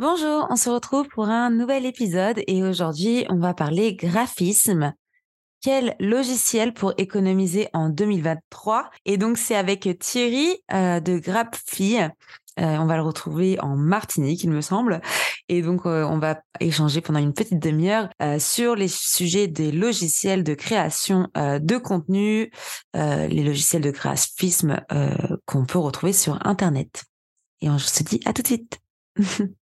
Bonjour, on se retrouve pour un nouvel épisode et aujourd'hui on va parler graphisme. Quel logiciel pour économiser en 2023 Et donc c'est avec Thierry euh, de Graphi. Euh, on va le retrouver en Martinique, il me semble. Et donc, euh, on va échanger pendant une petite demi-heure sur les sujets des logiciels de création de contenu, les logiciels de graphisme qu'on peut retrouver sur Internet. Et on se dit à tout de suite.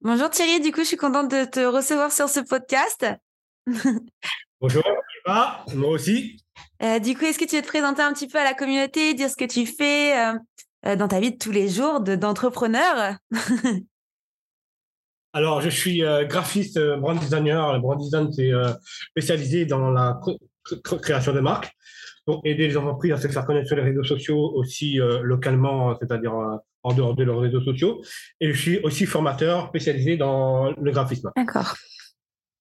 Bonjour Thierry, du coup, je suis contente de te recevoir sur ce podcast. Bonjour, moi aussi. du coup, est-ce que tu veux te présenter un petit peu à la communauté, dire ce que tu fais dans ta vie de tous les jours d'entrepreneur? Alors, je suis euh, graphiste, euh, brand designer. Le brand design, c'est euh, spécialisé dans la création de marques pour aider les entreprises à se faire connaître sur les réseaux sociaux aussi localement, c'est-à-dire en dehors de leurs réseaux sociaux. Et je suis aussi formateur spécialisé dans le graphisme. D'accord.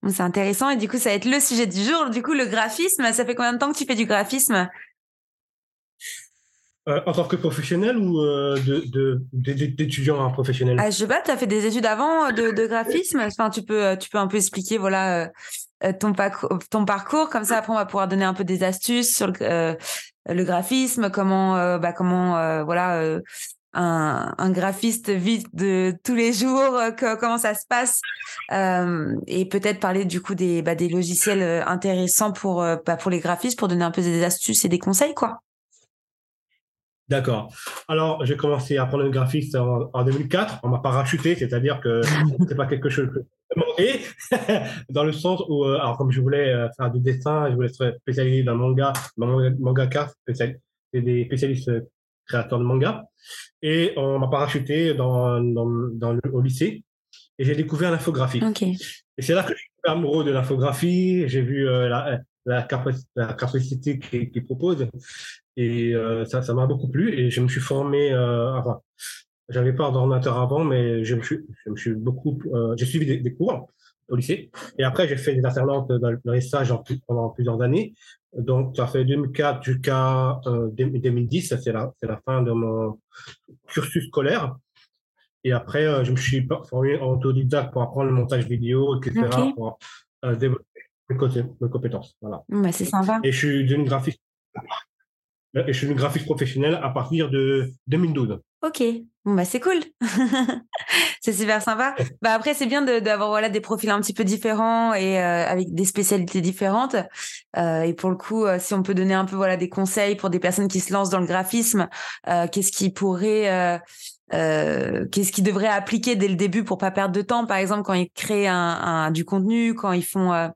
C'est intéressant et du coup, ça va être le sujet du jour. Du coup, le graphisme, ça fait combien de temps que tu fais du graphisme? Euh, en tant que professionnel ou euh, d'étudiant de, professionnel ah, Je sais pas, tu as fait des études avant euh, de, graphisme? Enfin, tu peux, tu peux un peu expliquer voilà, ton, ton parcours. Comme ça, après, on va pouvoir donner un peu des astuces sur le, le graphisme, comment, bah, comment voilà, un, un, graphiste vit de tous les jours, comment ça se passe? et peut-être parler du coup des, bah, des logiciels intéressants pour, bah, pour les graphistes, pour donner un peu des astuces et des conseils. quoi. D'accord. Alors, j'ai commencé à apprendre le graphisme en, 2004. On m'a parachuté, c'est-à-dire que c'est pas quelque chose que et dans le sens où, euh, alors comme je voulais euh, faire du dessin, je voulais être spécialisé dans le manga, dans le mangaka, c'est des spécialistes euh, créateurs de manga, et on m'a parachuté dans, dans, dans le, au lycée, et j'ai découvert l'infographie. Et c'est là que je suis amoureux de l'infographie. J'ai vu la, la, capacité, la capacité qu'il propose. Et euh, ça, ça m'a beaucoup plu et je me suis formé. Euh, enfin, j'avais pas d'ordinateur avant, mais je me suis, je me suis beaucoup, euh, j'ai suivi des, cours au lycée. Et après, j'ai fait des alternances dans, les stages pendant plusieurs années. Donc, ça fait 2004 jusqu'à 2010. C'est la, c'est la fin de mon cursus scolaire. Et après, je me suis formé en autodidacte pour apprendre le montage vidéo, etc., pour développer mes, compétences. Voilà. Bah, c'est sympa. Et je suis d'une graphiste et je suis une graphiste professionnelle à partir de 2012. Ok, bah c'est cool, c'est super sympa. Bah après c'est bien d'avoir voilà des profils un petit peu différents et euh, avec des spécialités différentes. Euh, et pour le coup, euh, si on peut donner un peu voilà des conseils pour des personnes qui se lancent dans le graphisme, qu'est-ce qui pourrait qu'est-ce qu'ils devraient appliquer dès le début pour pas perdre de temps, par exemple quand ils créent un, du contenu, quand ils font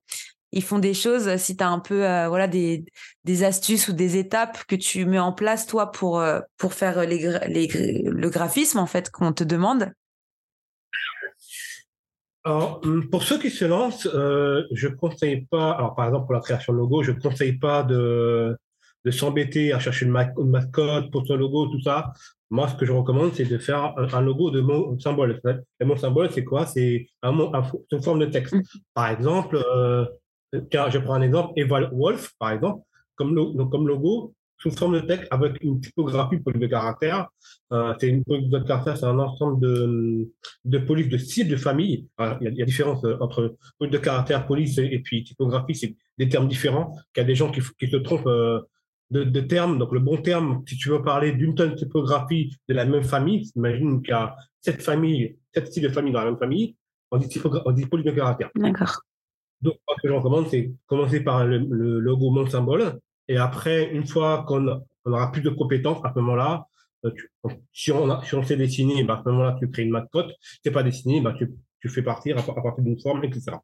ils font des choses. Si tu as un peu euh, voilà des, des astuces ou des étapes que tu mets en place toi pour euh, pour faire les, les, le graphisme en fait qu'on te demande? Alors, hum, pour ceux qui se lancent, euh, je conseille pas. Alors, par exemple, pour la création de logo, je conseille pas de de s'embêter à chercher une, mascotte pour son logo, tout ça. Moi, ce que je recommande, c'est de faire un, logo de mon symbole. Et mon symbole, c'est quoi? C'est un, une forme de texte. Mmh. Par exemple, euh, je prends un exemple, Eval Wolf, par exemple, comme, logo, sous forme de texte avec une typographie police de caractère. Euh, c'est une police de caractère, c'est un ensemble de, de polices de style de famille. il, y a, il différence euh, entre police de caractère, police et, puis typographie, c'est des termes différents. Qu'il y a des gens qui, qui se trompent euh, de, de, termes. Donc le bon terme, si tu veux parler d'une tonne typographie de la même famille, imagine qu'il y a sept familles, sept styles de famille dans la même famille, on dit, on de caractère. D'accord. Donc, ce que je recommande, c'est commencer par le, logo mon symbole. Et après, une fois qu'on aura plus de compétences, à ce moment-là, euh, si, on si on sait dessiner, bah, à ce moment-là, tu crées une mascotte. Si c'est pas dessiné, bah, tu, tu fais partir à, partir d'une forme, etc.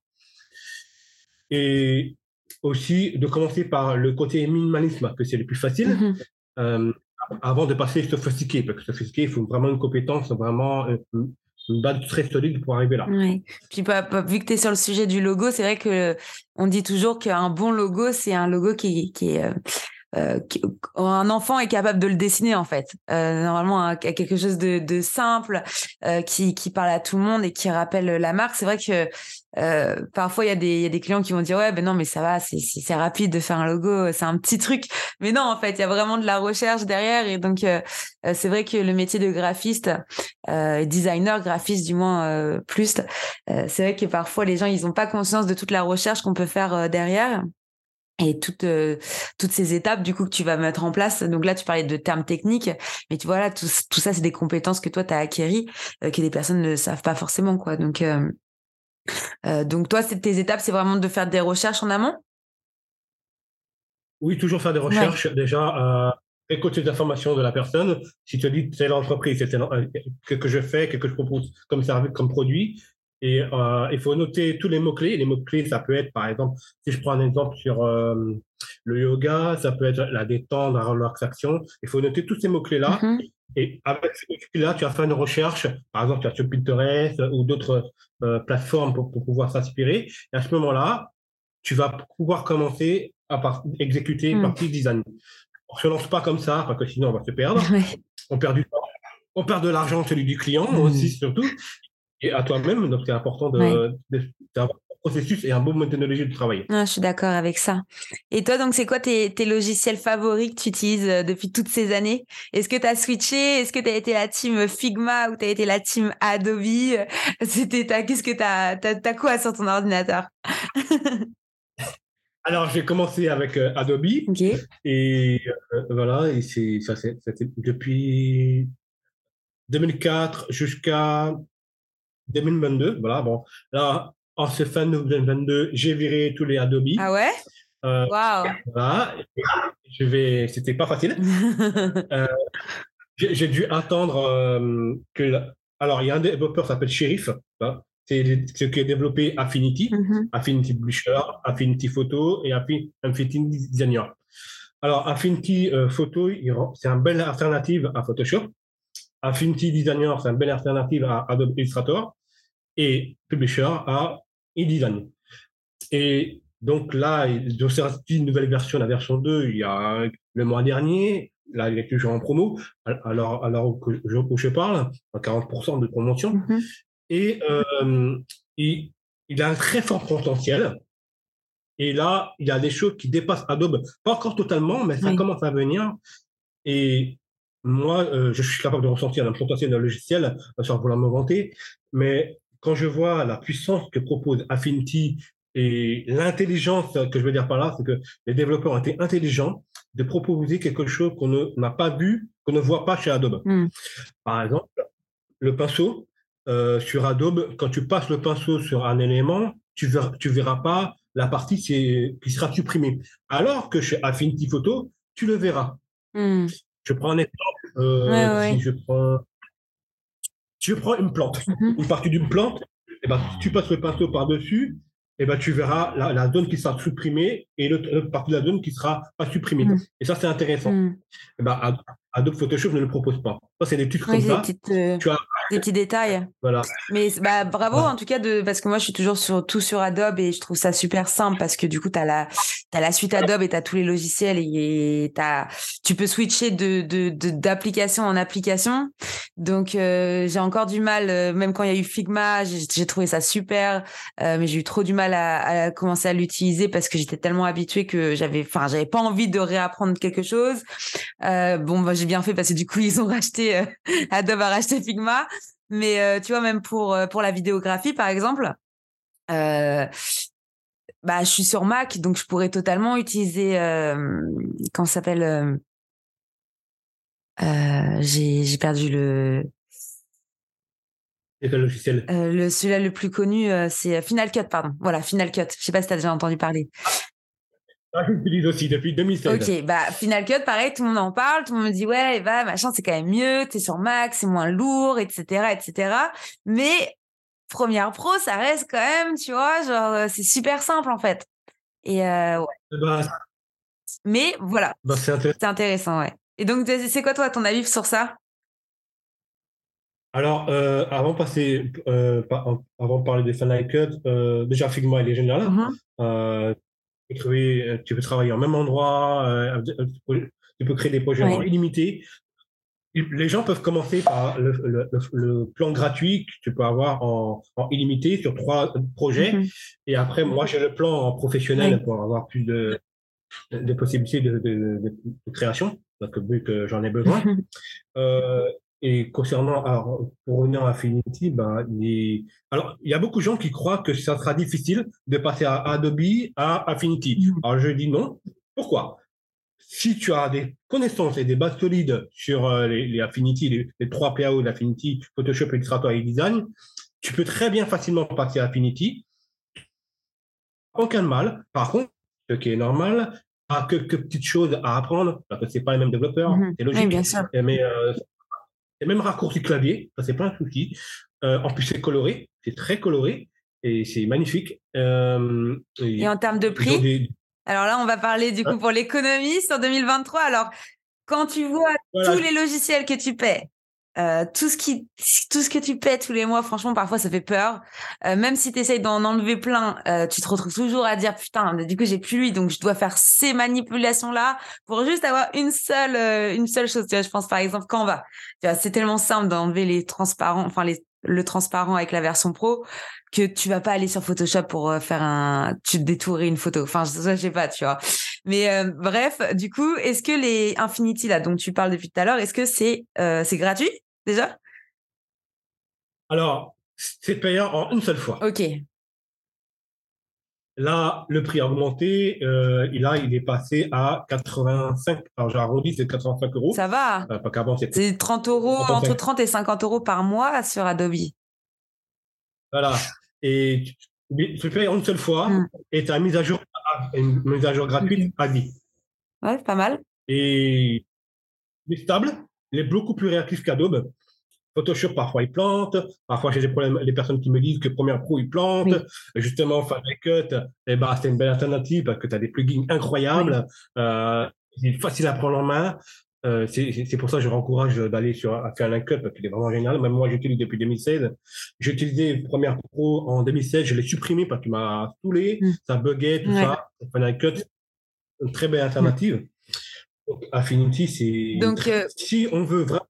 Et aussi de commencer par le côté minimalisme, que c'est le plus facile. Mm-hmm. euh, avant de passer sophistiqué, parce que sophistiqué, il faut vraiment une compétence, vraiment une base très solide pour arriver là. Oui. Puis vu que tu es sur le sujet du logo, c'est vrai que on dit toujours qu'un bon logo, c'est un logo qui, qui est euh, un enfant est capable de le dessiner en fait. Euh, normalement, quelque chose de, de simple euh, qui, qui parle à tout le monde et qui rappelle la marque. C'est vrai que euh, parfois il y, a des, y a des clients qui vont dire ouais ben non mais ça va c'est rapide de faire un logo c'est un petit truc mais non en fait il y a vraiment de la recherche derrière et donc euh, c'est vrai que le métier de graphiste designer graphiste du moins plus c'est vrai que parfois les gens ils ont pas conscience de toute la recherche qu'on peut faire derrière et toutes euh, toutes ces étapes du coup que tu vas mettre en place. Donc là tu parlais de termes techniques mais tu vois là tout, tout ça c'est des compétences que toi tu as acquéries euh, que les personnes ne savent pas forcément quoi. Donc euh, donc toi tes étapes c'est vraiment de faire des recherches en amont? Oui toujours faire des recherches déjà écouter les informations de la personne. Si tu dis c'est l'entreprise c'est ce que je fais que je propose comme service comme produit et euh, il faut noter tous les mots-clés. Les mots-clés, ça peut être, par exemple, si je prends un exemple sur euh, le yoga, ça peut être la détente, la relaxation. Il faut noter tous ces mots-clés-là. Mm-hmm. Et avec ces mots-clés-là, tu vas faire une recherche. Par exemple, tu as sur Pinterest ou d'autres euh, plateformes pour, pour pouvoir s'inspirer. Et à ce moment-là, tu vas pouvoir commencer à exécuter une mm. partie design. On ne se lance pas comme ça, parce que sinon, on va se perdre. On perd du temps. On perd de l'argent, celui du client mm. aussi, surtout et à toi-même. Donc, c'est important de, d'avoir un processus et un bon méthodologie de travail. Ah, je suis d'accord avec ça. Et toi, donc, c'est quoi tes, tes, logiciels favoris que tu utilises euh, depuis toutes ces années? Est-ce que tu as switché? Est-ce que tu as été la team Figma ou tu as été la team Adobe? C'était Qu'est-ce que tu as, as, quoi sur ton ordinateur? Alors, j'ai commencé avec euh, Adobe. Et euh, voilà, et c'est, ça, c'est, depuis 2004 jusqu'à 2022. Voilà, bon. Là, en ce fin 2022, j'ai viré tous les Adobe. Ah ouais? Euh, wow. Voilà. Je vais. C'était pas facile. euh, j'ai dû attendre euh, que. Alors, il y a un développeur qui s'appelle Sheriff. C'est ce qui est développé Affinity, mm-hmm. Affinity Blusher, Affinity Photo et Affinity Designer. Alors, Affinity Photo, c'est une belle alternative à Photoshop. Affinity Designer, c'est une belle alternative à Adobe Illustrator et Publisher à InDesign. Et donc là, il sorti une nouvelle version, la version 2, il y a le mois dernier. Là, il est toujours en promo. Alors, alors que je, où je parle, 40% de promotion. Mm-hmm. Et euh, il, il, a un très fort potentiel. Et là, il y a des choses qui dépassent Adobe. Pas encore totalement, mais ça commence à venir. Et moi, euh, je suis capable de ressentir potentiel d'un logiciel, sans vouloir me vanter, mais quand je vois la puissance que propose Affinity et l'intelligence que je veux dire par là, c'est que les développeurs ont été intelligents de proposer quelque chose qu'on n'a pas vu, qu'on ne voit pas chez Adobe. Hmm. Par exemple, le pinceau, euh, sur Adobe, quand tu passes le pinceau sur un élément, tu verras, tu verras pas la partie qui sera supprimée. Alors que chez Affinity Photo, tu le verras. Hmm. Je prends un exemple. Euh, si je prends je prends une plante, mhm. une partie d'une plante, et eh ben, tu passes le pinceau par-dessus, et eh ben, tu verras la, la, zone qui sera supprimée et l'autre partie de la zone qui sera pas supprimée. Mhm. Et ça, c'est intéressant. Mhm. Et eh ben, Adobe Photoshop ne le propose pas. Ça, c'est des trucs comme ça. Euh, tu as des petits détails. Voilà. Mais bah, bravo en tout cas de parce que moi je suis toujours sur tout sur Adobe et je trouve ça super simple parce que du coup tu as la as la suite Adobe et tu as tous les logiciels et as, tu peux switcher de d'application en application. Donc euh, j'ai encore du mal euh, même quand il y a eu Figma, j'ai trouvé ça super euh, mais j'ai eu trop du mal à, à commencer à l'utiliser parce que j'étais tellement habituée que j'avais enfin j'avais pas envie de réapprendre quelque chose. bon bah, j'ai bien fait parce que du coup ils ont racheté Adobe a racheté Figma mais euh, tu vois, même pour, euh, pour la vidéographie, par exemple, euh, bah, je suis sur Mac, donc je pourrais totalement utiliser, euh, comment ça s'appelle J'ai perdu le. quel logiciel le, Celui-là le plus connu, c'est Final Cut, pardon. Voilà, Final Cut. Je sais pas si tu as déjà entendu parler. Ah, j'utilise aussi depuis 2016. Ok, bah Final Cut, pareil, tout le monde en parle, tout le monde me dit ouais, Eva, machin, c'est quand même mieux, t'es sur Mac, c'est moins lourd, etc., etc. Mais Premiere Pro, ça reste quand même, tu vois, genre euh, c'est super simple en fait. Et euh, ouais. Ben, Mais voilà, bah, c'est intéressant. intéressant, ouais. Et donc, c'est quoi toi ton avis sur ça? Alors, euh, avant, de passer, euh, avant de parler des Final Cut, déjà Figma, il est génial. Mm-hmm. tu peux travailler au même endroit, tu peux créer des projets en illimité. Les gens peuvent commencer par le, plan gratuit que tu peux avoir en, illimité sur trois projets. Mm-hmm. Et après, moi, j'ai le plan professionnel pour avoir plus de, de possibilités de, de, création, donc, vu que j'en ai besoin. Et concernant, alors, pour revenir à Affinity, ben, il alors, il y a beaucoup de gens qui croient que ça sera difficile de passer à Adobe à Affinity. Mm. Alors, je dis non. Pourquoi? Si tu as des connaissances et des bases solides sur euh, les, les Affinity, les, trois PAO d'Affinity, Photoshop, Illustrator et Design, tu peux très bien facilement passer à Affinity. Aucun mal. Par contre, ce qui est normal, a quelques petites choses à apprendre, parce que c'est pas les mêmes développeurs, mm-hmm. c'est logique. Oui, bien sûr. Mais euh, et même raccourci clavier, ça c'est pas un souci. Euh, en plus c'est coloré, c'est très coloré et c'est magnifique. Euh, et, en termes de prix Alors là, on va parler du coup hein pour l'économie sur 2023. Alors, quand tu vois tous les logiciels que tu paies, euh, tout ce qui tout ce que tu paies tous les mois franchement parfois ça fait peur. Euh, même si tu essayes d'en enlever plein euh, tu te retrouves toujours à dire putain du coup j'ai plus lui donc je dois faire ces manipulations là pour juste avoir une seule une seule chose. Tu vois je pense par exemple Canva. Tu vois c'est tellement simple d'enlever les transparents enfin les le transparent avec la version pro que tu vas pas aller sur Photoshop pour faire un tu détourer une photo. Enfin ça je sais pas tu vois. Mais bref du coup est-ce que les Infinity là dont tu parles depuis tout à l'heure est-ce que c'est c'est gratuit? Déjà? Alors, c'est payant en une seule fois. OK. Là, le prix a augmenté. Euh, là, il est passé à 85. Alors, j'ai arrondi, c'est 85 euros. Ça va. Euh, pas qu'avant, c'était. C'est 30 euros, entre 30 et 50 euros par mois sur Adobe. Voilà. Et tu, payes en une seule fois hmm. et tu as une mise à jour, une mise à jour gratuite à vie. Ouais, pas mal. Et il est stable. Il est beaucoup plus réactif qu'Adobe. Photoshop, parfois, il plante. Parfois, j'ai des problèmes, les personnes qui me disent que Premiere Pro, il plante. Justement, Final Cut, eh ben, c'est une belle alternative parce que tu as des plugins incroyables. Euh, c'est facile à prendre en main. Euh, c'est pour ça que je encourage d'aller sur Final Cut parce qu'il est vraiment génial. Même moi, j'utilise depuis 2016. J'ai utilisé Premiere Pro en 2016. Je l'ai supprimé parce qu'il m'a saoulé. Mm. Ça buguait, tout ça. Final Cut, une très belle alternative. Affinity, c'est. Donc, euh, si on veut vraiment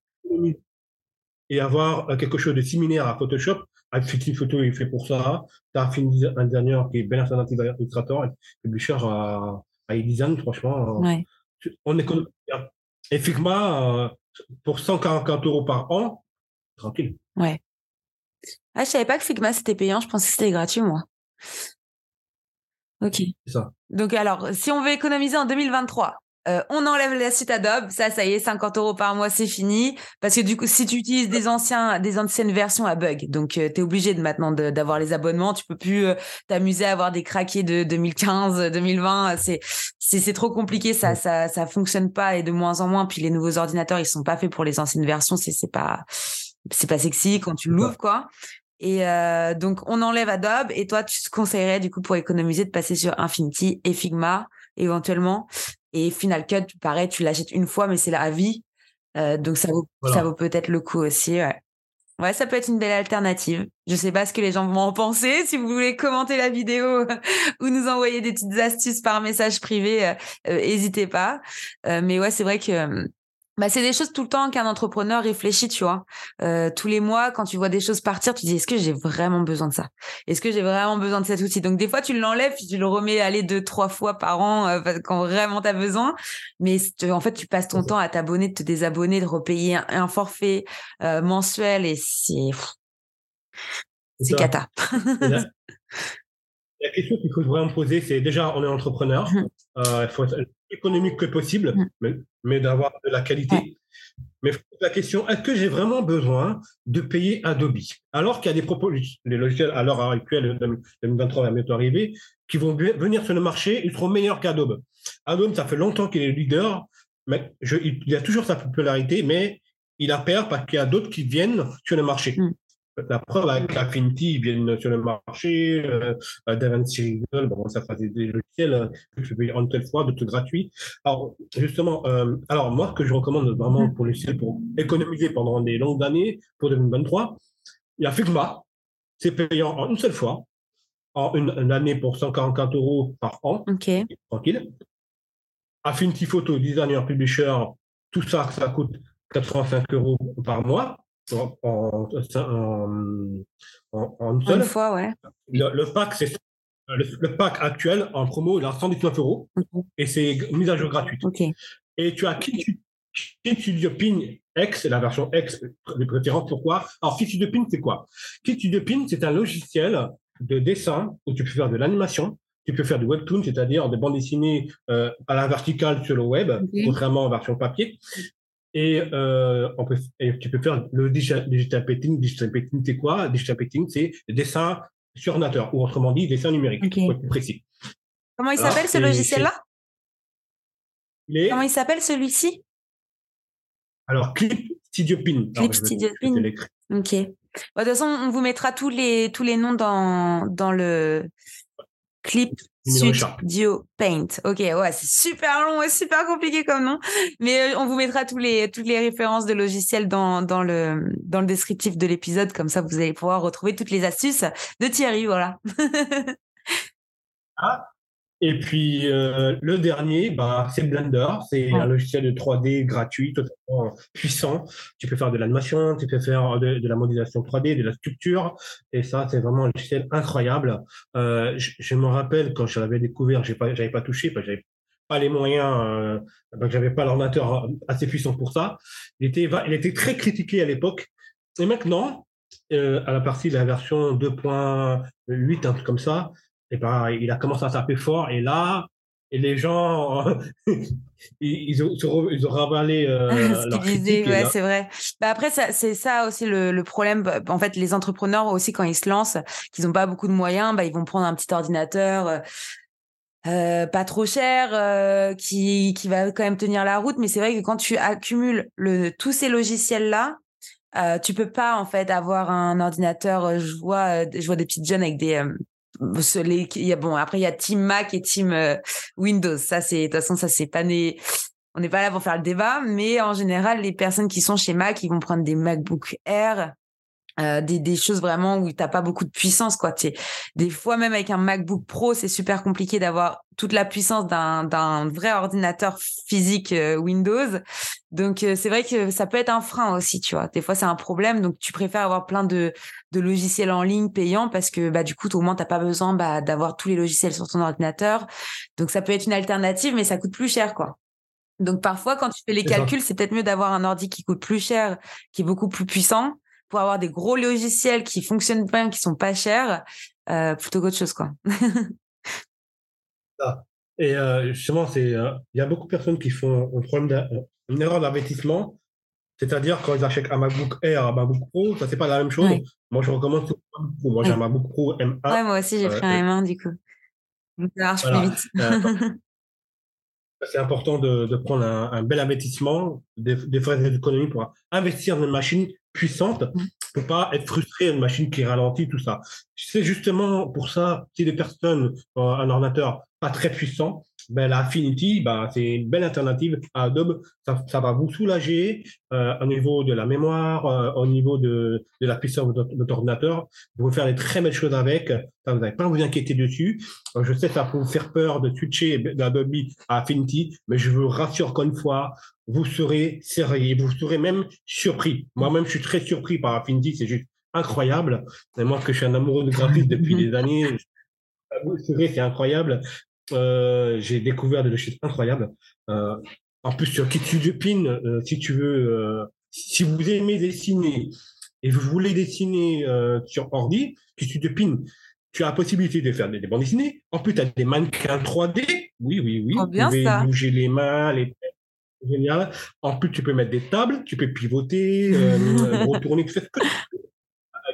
et avoir euh, quelque chose de similaire à Photoshop, Affinity Photo est fait pour ça. Tu as Affinity un dernier qui est bien alternative à Illustrator et plus cher à, à InDesign, franchement. Euh, ouais. On est Et Figma, pour 144 euros par an, tranquille. Ouais. Ah, je savais pas que Figma c'était payant, je pensais que c'était gratuit, moi. Ok. C'est ça. Donc, alors, si on veut économiser en 2023, euh, on enlève la suite Adobe, ça, ça y est, 50 euros par mois, c'est fini. Parce que du coup, si tu utilises des anciens, des anciennes versions à bug, donc euh, tu es obligé de maintenant d'avoir les abonnements. Tu peux plus euh, t'amuser à avoir des craqués de 2015, 2020. C'est c'est trop compliqué, ça ça ça fonctionne pas et de moins en moins. Puis les nouveaux ordinateurs, ils sont pas faits pour les anciennes versions. C'est c'est pas c'est pas sexy quand tu l'ouvres quoi. Et donc on enlève Adobe et toi tu te conseillerais du coup pour économiser de passer sur Infinity et Figma éventuellement? Et Final Cut, pareil, tu l'achètes une fois, mais c'est la vie. Euh, donc ça vaut, ça vaut peut-être le coup aussi. Ouais. ouais. ça peut être une belle alternative. Je sais pas ce que les gens vont en penser. Si vous voulez commenter la vidéo ou nous envoyer des petites astuces par message privé, n'hésitez euh, pas. Euh, mais ouais, c'est vrai que bah, c'est des choses tout le temps qu'un entrepreneur réfléchit, tu vois. Euh, tous les mois, quand tu vois des choses partir, tu dis est-ce que j'ai vraiment besoin de ça? Est-ce que j'ai vraiment besoin de cet outil? Donc des fois, tu l'enlèves, tu le remets aller deux, trois fois par an euh, quand vraiment tu as besoin. Mais en fait, tu passes ton temps à t'abonner, de te désabonner, de repayer un, forfait euh, mensuel et c'est c'est cata. La question qu'il faut vraiment poser, c'est déjà, on est entrepreneur. Mmh. il faut être économique que possible, mmh. mais, d'avoir de la qualité. Mais la question, est-ce que j'ai vraiment besoin de payer Adobe? Alors qu'il y a des propos, les logiciels à l'heure actuelle, 2023 va bientôt arriver, qui vont venir sur le marché, ils seront meilleurs qu'Adobe. Adobe, ça fait longtemps qu'il est leader, mais il a toujours sa popularité, mais il a peur parce qu'il y a d'autres qui viennent sur le marché. Mmh. La preuve avec Affinity, ils viennent sur le marché, euh, DaVinci Resolve, bon, ça fait des, logiciels euh, que je vais une telle fois, d'autres gratuits. Alors, justement, euh, alors moi, ce que je recommande vraiment pour les pour économiser pendant des longues années, pour 2023, il y a Figma, c'est payant en une seule fois, en une, année pour 144 euros par an, Ok. tranquille. Affinity Photo, Designer, Publisher, tout ça, ça coûte 85 euros par mois en, en, en, en Une fois, ouais. Le, le pack, c'est le, le, pack actuel en promo, il a 119 euros et c'est mise à jour gratuite. Ok. Et tu as Kit Studio Pin X, la version X de préférence. Pourquoi? Alors, Kit Studio Pin, c'est quoi? Kit Studio Pin, c'est un logiciel de dessin où tu peux faire de l'animation, tu peux faire du webtoon, c'est-à-dire des bandes dessinées euh, à la verticale sur le web, okay. contrairement en version papier. Et, euh, on peut, et tu peux faire le digital, digital painting. Digital painting, c'est quoi? Digital painting, c'est dessin sur ordinateur, ou autrement dit, dessin numérique, okay. pour être plus précis. Comment il s'appelle ce logiciel-là? les... Comment il s'appelle celui-ci? Alors, Clip Studio Pin. Clip Studio Pin. Ok. Bon, de toute façon, on vous mettra tous les, tous les noms dans, dans le Clip Studio Paint. Ok, ouais, c'est super long et super compliqué comme nom. Mais on vous mettra tous les, toutes les références de logiciels dans, dans, le, dans le descriptif de l'épisode. Comme ça, vous allez pouvoir retrouver toutes les astuces de Thierry. Voilà. ah, et puis euh, le dernier, bah, c'est Blender. C'est un logiciel de 3D gratuit, totalement puissant. Tu peux faire de l'animation, tu peux faire de, de, la modélisation 3D, de la sculpture. Et ça, c'est vraiment un logiciel incroyable. Euh, je, je, me rappelle quand je l'avais découvert, j'ai pas, j'avais pas touché parce que j'avais pas les moyens, euh, que j'avais pas l'ordinateur assez puissant pour ça. Il était, il était très critiqué à l'époque. Et maintenant, euh, à la partie de la version 2.8, un truc comme ça, et ben, il a commencé à taper fort et là, et les gens, ils, ont, ils ont ravalé euh, ce qu'ils disaient. Ouais, c'est vrai. Bah après, c'est ça aussi le, le, problème. En fait, les entrepreneurs aussi, quand ils se lancent, qu'ils n'ont pas beaucoup de moyens, bah, ils vont prendre un petit ordinateur. Euh, pas trop cher, euh, qui, qui va quand même tenir la route. Mais c'est vrai que quand tu accumules le, tous ces logiciels-là, euh, tu peux pas en fait avoir un ordinateur. Je vois, je vois des petites jeunes avec des les, y a, bon, après, il y a Team Mac et Team euh, Windows. Ça, c'est, de toute façon, ça, c'est pas né. On n'est pas là pour faire le débat, mais en général, les personnes qui sont chez Mac, ils vont prendre des MacBook Air, euh, des, des choses vraiment où t'as pas beaucoup de puissance, quoi. T'sais, des fois, même avec un MacBook Pro, c'est super compliqué d'avoir toute la puissance d'un, d'un vrai ordinateur physique euh, Windows. Donc, euh, c'est vrai que ça peut être un frein aussi, tu vois. Des fois, c'est un problème. Donc, tu préfères avoir plein de, de logiciels en ligne payants parce que, bah, du coup, au moins, t'as pas besoin, bah, d'avoir tous les logiciels sur ton ordinateur. Donc, ça peut être une alternative, mais ça coûte plus cher, quoi. Donc, parfois, quand tu fais les calculs, c'est peut-être mieux d'avoir un ordi qui coûte plus cher, qui est beaucoup plus puissant pour avoir des gros logiciels qui fonctionnent bien, qui sont pas chers, euh, plutôt qu'autre chose, quoi. ah. Et euh, justement, c'est, il euh, y a beaucoup de personnes qui font un problème une erreur d'investissement, c'est-à-dire quand ils achètent un MacBook Air, un MacBook Pro, ça c'est pas la même chose. Oui. Moi, je recommande Moi, j'ai un MacBook Pro M1. Ouais, moi aussi, j'ai pris un M1 du coup. Donc, ça marche voilà. plus vite. c'est important de, de prendre un, un, bel investissement, des, des frais d'économie pour investir dans une machine puissante pour pas être frustré une machine qui ralentit tout ça. C'est justement pour ça si des personnes ont un ordinateur pas très puissant, ben la Affinity, ben, c'est une belle alternative à Adobe. Ça, ça va vous soulager euh, au niveau de la mémoire, euh, au niveau de, de la puissance de votre ordinateur. Vous pouvez faire des très belles choses avec. Ça, vous n'avez pas à vous inquiéter dessus. Euh, je sais que ça peut vous faire peur de switcher d'Adobe à Affinity, mais je vous rassure encore une fois, vous serez sérieux, vous serez même surpris. Moi-même, je suis très surpris par Affinity, c'est juste incroyable. Et moi, que je suis un amoureux de graphisme depuis des années, c'est incroyable. Euh, j'ai découvert des logiciels incroyables. Euh, en plus, sur Kitsudiopin, euh, si tu veux, euh, si vous aimez dessiner et vous voulez dessiner euh, sur ordi, Kitsudiopin, tu as la possibilité de faire des, des bandes dessinées. En plus, tu as des mannequins 3D. Oui, oui, oui. Oh, bien vous pouvez ça. bouger les mains, les génial. En plus, tu peux mettre des tables, tu peux pivoter, euh, retourner, tu fais ce que tu veux.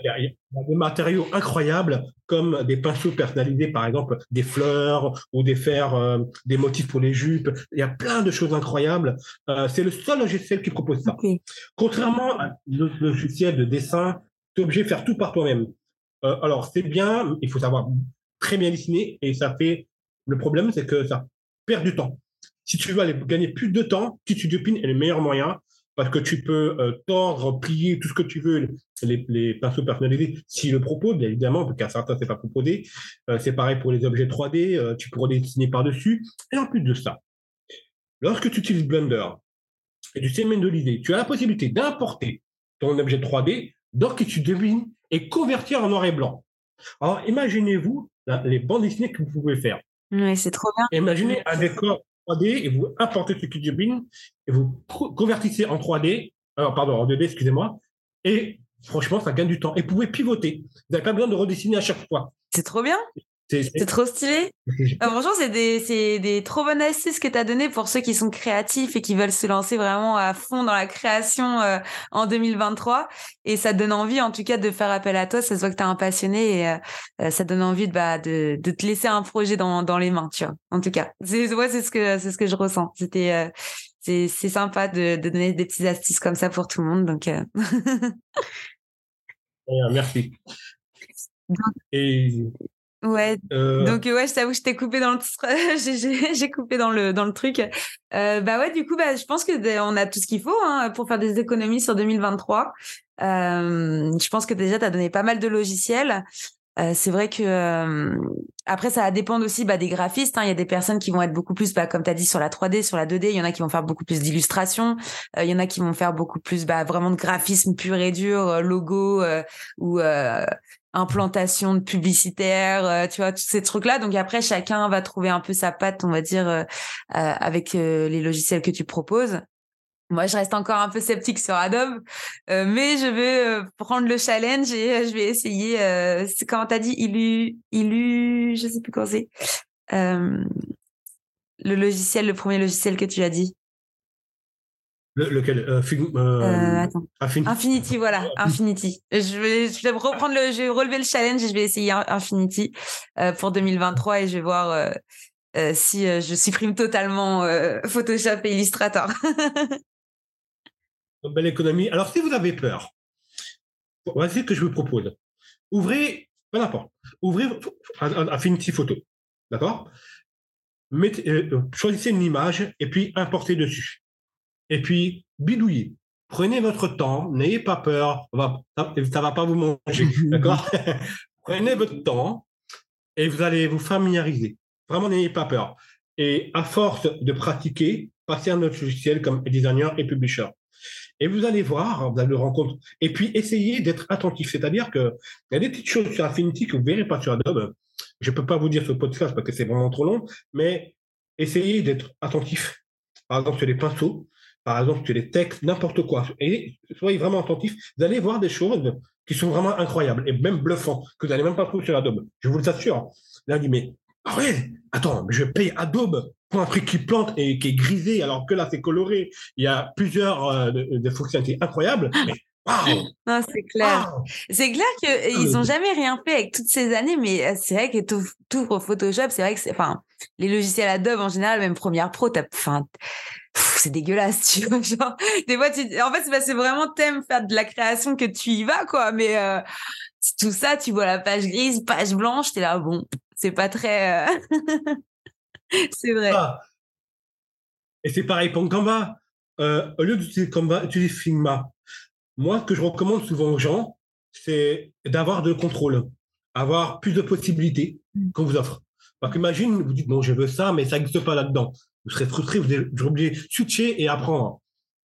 Il y, a, des matériaux incroyables comme des pinceaux personnalisés, par exemple des fleurs ou des faire euh, des motifs pour les jupes. Il y a plein de choses incroyables. Euh, c'est le seul logiciel qui propose ça. Okay. Contrairement à le logiciel de dessin tu es obligé de faire tout par toi-même. Euh, alors, c'est bien, il faut savoir très bien dessiner et ça fait. Le problème, c'est que ça perd du temps. Si tu veux aller gagner plus de temps, tu Dupin est le meilleur moyen parce que tu peux euh, tordre, plier tout ce que tu veux, les, les pinceaux personnalisés, s'ils le proposent, bien évidemment, parce qu'à certains, c'est pas proposé. Euh, c'est pareil pour les objets 3D, euh, tu pourras les dessiner par-dessus. Et en plus de ça, lorsque tu utilises Blender et tu sais de l'idée, tu as la possibilité d'importer ton objet 3D dans tu devines et convertir en noir et blanc. Alors, imaginez-vous les bandes dessinées que vous pouvez faire. Oui, c'est trop bien. Imaginez un décor 3D et vous importez ce Cubine et vous convertissez en 3D, alors pardon, en 2D, excusez-moi, et franchement, ça gagne du temps. Et vous pouvez pivoter. Vous n'avez pas besoin de redessiner à chaque fois. C'est trop bien. C'est trop stylé. Ah, franchement, c'est des, des trop bonnes astuces que tu as données pour ceux qui sont créatifs et qui veulent se lancer vraiment à fond dans la création euh, en 2023. Et ça donne envie, en tout cas, de faire appel à toi. Ça se voit que tu es un passionné et euh, euh, ça donne envie de, bah, de, de, te laisser un projet dans, dans les mains, tu vois. En tout cas, c'est ouais, ce que, ce que je ressens. C'était, c'est sympa de, de, donner des petites astuces comme ça pour tout le monde. Donc, merci. Et Ouais. Euh. Donc ouais, je t'avoue que je t'ai coupé dans le j'ai coupé dans le dans le truc. Euh, bah ouais, du coup bah je pense que on a tout ce qu'il faut hein, pour faire des économies sur 2023. Euh, je pense que déjà tu as donné pas mal de logiciels. Euh, c'est vrai que euh, après ça va dépendre aussi bah, des graphistes. Hein. Il y a des personnes qui vont être beaucoup plus, bah, comme tu as dit, sur la 3D, sur la 2D. Il y en a qui vont faire beaucoup plus d'illustrations. il y en a qui vont faire beaucoup plus bah, vraiment de graphisme pur et dur, logo ou implantation de publicitaire, euh, tu vois, tous ces trucs-là. Donc après, chacun va trouver un peu sa patte, on va dire, euh, euh, avec les logiciels que tu proposes. Moi, je reste encore un peu sceptique sur Adobe, mais je vais prendre le challenge et je vais essayer. comment t'as dit, Illu, Illu, je sais plus comment c'est. le logiciel, le premier logiciel que tu as dit lequel? Euh, euh, euh Infinity. voilà, Infinity. Je vais, je vais reprendre le, je vais relever le challenge et je vais essayer Infinity pour 2023 et je vais voir si je supprime totalement Photoshop et Illustrator. Belle économie. Alors, si vous avez peur, voici ce que je vous propose. Ouvrez, peu n'importe, ouvrez Affinity Photo, d'accord? Choisissez une image et puis importez dessus et puis bidouillez. Prenez votre temps, n'ayez pas peur, ça ne va pas vous manger, d'accord? Prenez votre temps et vous allez vous familiariser. Vraiment, n'ayez pas peur. Et à force de pratiquer, passez à notre logiciel comme designer et publisher. Et vous allez voir, vous allez le rencontrer. Et puis, essayez d'être attentif. C'est-à-dire qu'il y a des petites choses sur Affinity que vous ne verrez pas sur Adobe. Je ne peux pas vous dire sur le podcast parce que c'est vraiment trop long, mais essayez d'être attentif. Par exemple, sur les pinceaux, par exemple, sur les textes, n'importe quoi. Et soyez vraiment attentifs. Vous allez voir des choses qui sont vraiment incroyables et même bluffantes, que vous n'allez même pas trouver sur Adobe. Je vous assure. Là, dit, mais ah ouais, attends, mais je paye Adobe pour un prix qui plante et qui est grisé, alors que là, c'est coloré. Il y a plusieurs euh, de, fonctionnalités incroyables. Mais Non, c'est clair. C'est clair qu'ils n'ont jamais rien fait avec toutes ces années, mais euh, c'est vrai que tout, tout Photoshop, c'est vrai que c'est, enfin, les logiciels Adobe en général, même Premiere Pro, enfin, c'est dégueulasse, tu vois. Genre, des fois, tu, en fait, c'est vraiment t'aimes faire de la création que tu y vas, quoi. Mais euh, tout ça, tu vois la page grise, page blanche, t'es là, bon, c'est pas très. Euh, c'est vrai. Ah. Et c'est pareil pour Canva. Euh, au lieu d'utiliser Canva, utilise Figma. Moi, ce que je recommande souvent aux gens, c'est d'avoir de contrôle, avoir plus de possibilités mm. qu'on vous offre. Parce qu'imagine, vous dites, bon, je veux ça, mais ça n'existe pas là-dedans vous serez frustré, vous êtes obligé de switcher et apprendre.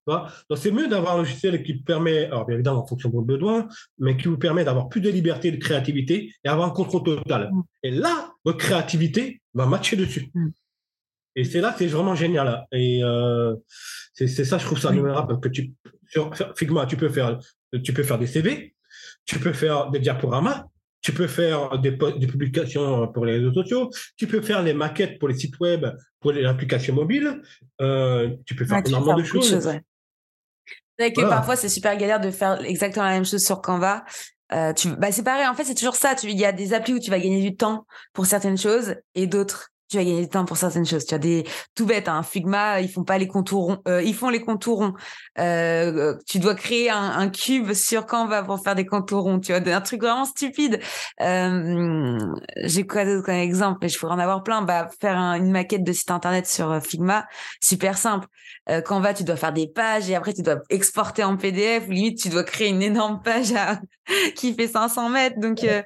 Donc, c'est mieux d'avoir un logiciel qui permet, alors bien évidemment en fonction de vos besoins, mais qui vous permet d'avoir plus de liberté, de créativité et avoir un contrôle total. Mm. Et là, votre créativité va matcher dessus. Et c'est là que c'est vraiment génial. Et euh, c'est ça, je trouve ça admirable, parce que tu, sur Figma, tu peux faire, tu peux faire des CV, tu peux faire des diaporamas, tu peux faire des, publications pour les réseaux sociaux, tu peux faire les maquettes pour les sites web, pour les applications mobiles, euh, tu peux faire énormément de choses. C'est vrai que parfois c'est super galère de faire exactement la même chose sur Canva. Euh, tu, bah c'est pareil, en fait c'est toujours ça. Il y a des applis où tu vas gagner du temps pour certaines choses et d'autres tu vas gagner du temps pour certaines choses. Tu as des tout bête, un hein, Figma, ils font pas les contours ronds, euh, ils font les contours ronds. Euh, tu dois créer un, cube sur Canva pour faire des contours ronds. Tu vois, un truc vraiment stupide. Euh, J'ai quoi d'autre comme exemple? Mais je pourrais en avoir plein. Bah, faire une maquette de site internet sur euh, Figma, super simple. Euh, Canva, tu dois faire des pages et après tu dois exporter en PDF limite tu dois créer une énorme page qui fait 500 mètres. Donc euh,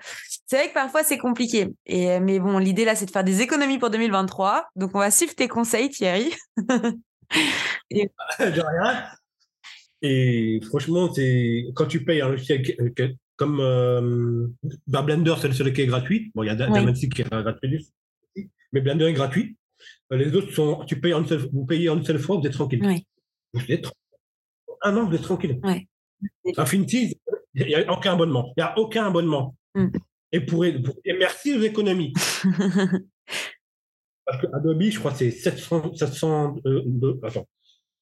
c'est vrai que parfois c'est compliqué. Et mais bon, l'idée là c'est de faire des économies pour 2023. Donc, on va suivre tes conseils, Thierry. et... rien. Et franchement, c'est quand tu payes un logiciel comme euh, bah, Blender, c'est celui qui est gratuit. Bon, il y a DaVinci qui est gratuit, mais Blender est gratuit. Euh, les autres sont, tu payes seule, vous payez en une seule fois, vous êtes tranquille. Vous êtes un an, vous êtes tranquille. Infinity, il n'y a aucun abonnement. Il n'y a aucun abonnement. Mm. Et, pour, et merci aux économies. Parce que Adobe, je crois, c'est 700, 700 euh, attends.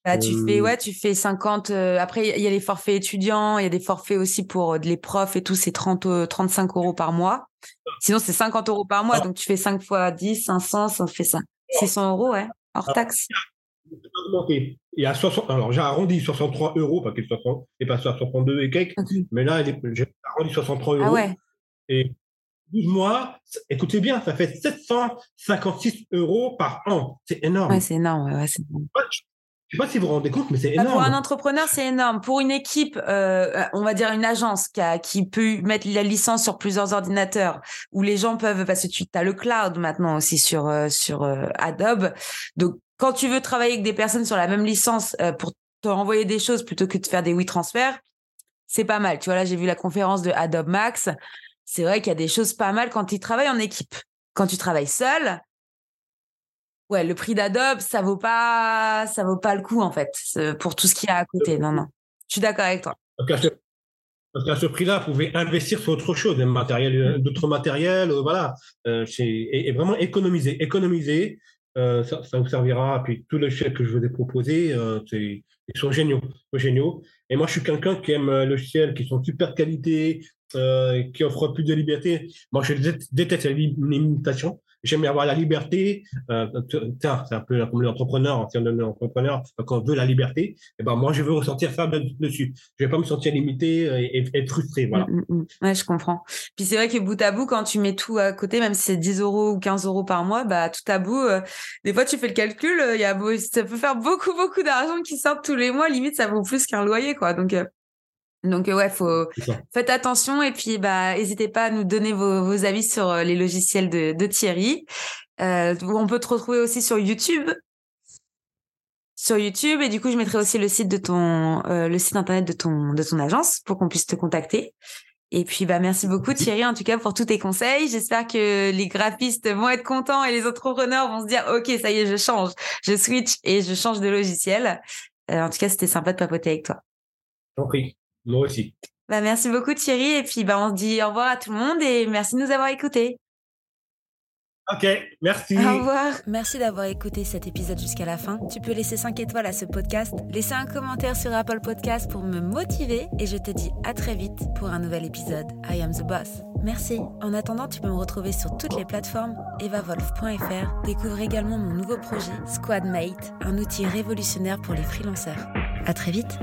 Bah, tu fais euh, ouais, tu fais 50 euh, après il y a les forfaits étudiants, il y a des forfaits aussi pour les profs et tout, c'est 30 35 euros par mois. Sinon c'est 50 euros par mois, ah. donc tu fais 5 fois 10, 500, ça fait ça. 600 euros, ouais, hors taxe. Il y a 60, alors j'ai arrondi 63 euros, parce qu'il est passé à 62 et quelques, mais là j'ai arrondi 63 ah euros. Ah ouais. Et 12 mois, écoutez bien, ça fait 756 euros par an. C'est énorme. Ouais, c'est énorme. Ouais, Je sais pas si vous vous rendez compte, mais c'est énorme. Pour un entrepreneur, c'est énorme. Pour une équipe, euh, on va dire une agence qui, a, qui peut mettre la licence sur plusieurs ordinateurs, où les gens peuvent, parce que tu as le cloud maintenant aussi sur, euh, sur euh, Adobe. Donc, quand tu veux travailler avec des personnes sur la même licence pour te renvoyer des choses plutôt que de faire des WeTransfer, c'est pas mal. Tu vois, là, j'ai vu la conférence de Adobe Max c'est vrai qu'il y a des choses pas mal quand tu travailles en équipe. Quand tu travailles seul, ouais, le prix d'Adobe, ça vaut pas, ça vaut pas le coup en fait pour tout ce qu'il y a à côté. Non, non, je suis d'accord avec toi. Parce qu'à ce, prix-là, vous pouvez investir sur autre chose, matériel, euh, d'autres matériels, euh, voilà, euh, et, vraiment économiser, économiser. ça, vous servira. Puis tous les chèques que je vous ai proposés, ils sont géniaux, géniaux. Et moi, je suis quelqu'un qui aime le ciel, qui sont super qualité, euh, qui offre plus de liberté. Moi, je déteste les limitations. J'aime avoir la liberté. Euh, c'est un peu comme l'entrepreneur, si on est entrepreneur, quand on veut la liberté, eh ben moi, je veux ressentir ça dessus. Je vais pas me sentir limité euh, et, être frustré. Voilà. Mm, mm, mm. Ouais, je comprends. Puis c'est vrai que bout à bout, quand tu mets tout à côté, même si c'est 10 euros ou 15 euros par mois, bah, tout à bout, euh, des fois, tu fais le calcul, il y a, ça peut faire beaucoup, beaucoup d'argent qui sort tous les mois. Limite, ça vaut plus qu'un loyer, quoi. Donc, donc ouais, faut faites attention et puis bah n'hésitez pas à nous donner vos, vos avis sur euh, les logiciels de, de Thierry. Euh, on peut te retrouver aussi sur YouTube. Sur YouTube et du coup je mettrai aussi le site de ton euh, le site internet de ton de ton agence pour qu'on puisse te contacter. Et puis bah merci beaucoup Thierry en tout cas pour tous tes conseils. J'espère que les graphistes vont être contents et les entrepreneurs vont se dire ok ça y est je change, je switch et je change de logiciel. Euh, en tout cas c'était sympa de papoter avec toi. Compris. Moi aussi. Bah, merci beaucoup Thierry et puis bah, on se dit au revoir à tout le monde et merci de nous avoir écoutés. Ok, merci. Au revoir. Merci d'avoir écouté cet épisode jusqu'à la fin. Tu peux laisser 5 étoiles à ce podcast, laisser un commentaire sur Apple Podcast pour me motiver et je te dis à très vite pour un nouvel épisode. I am the boss. Merci. En attendant, tu peux me retrouver sur toutes les plateformes evavolf.fr. Découvre également mon nouveau projet Squadmate, un outil révolutionnaire pour les freelanceurs. À très vite.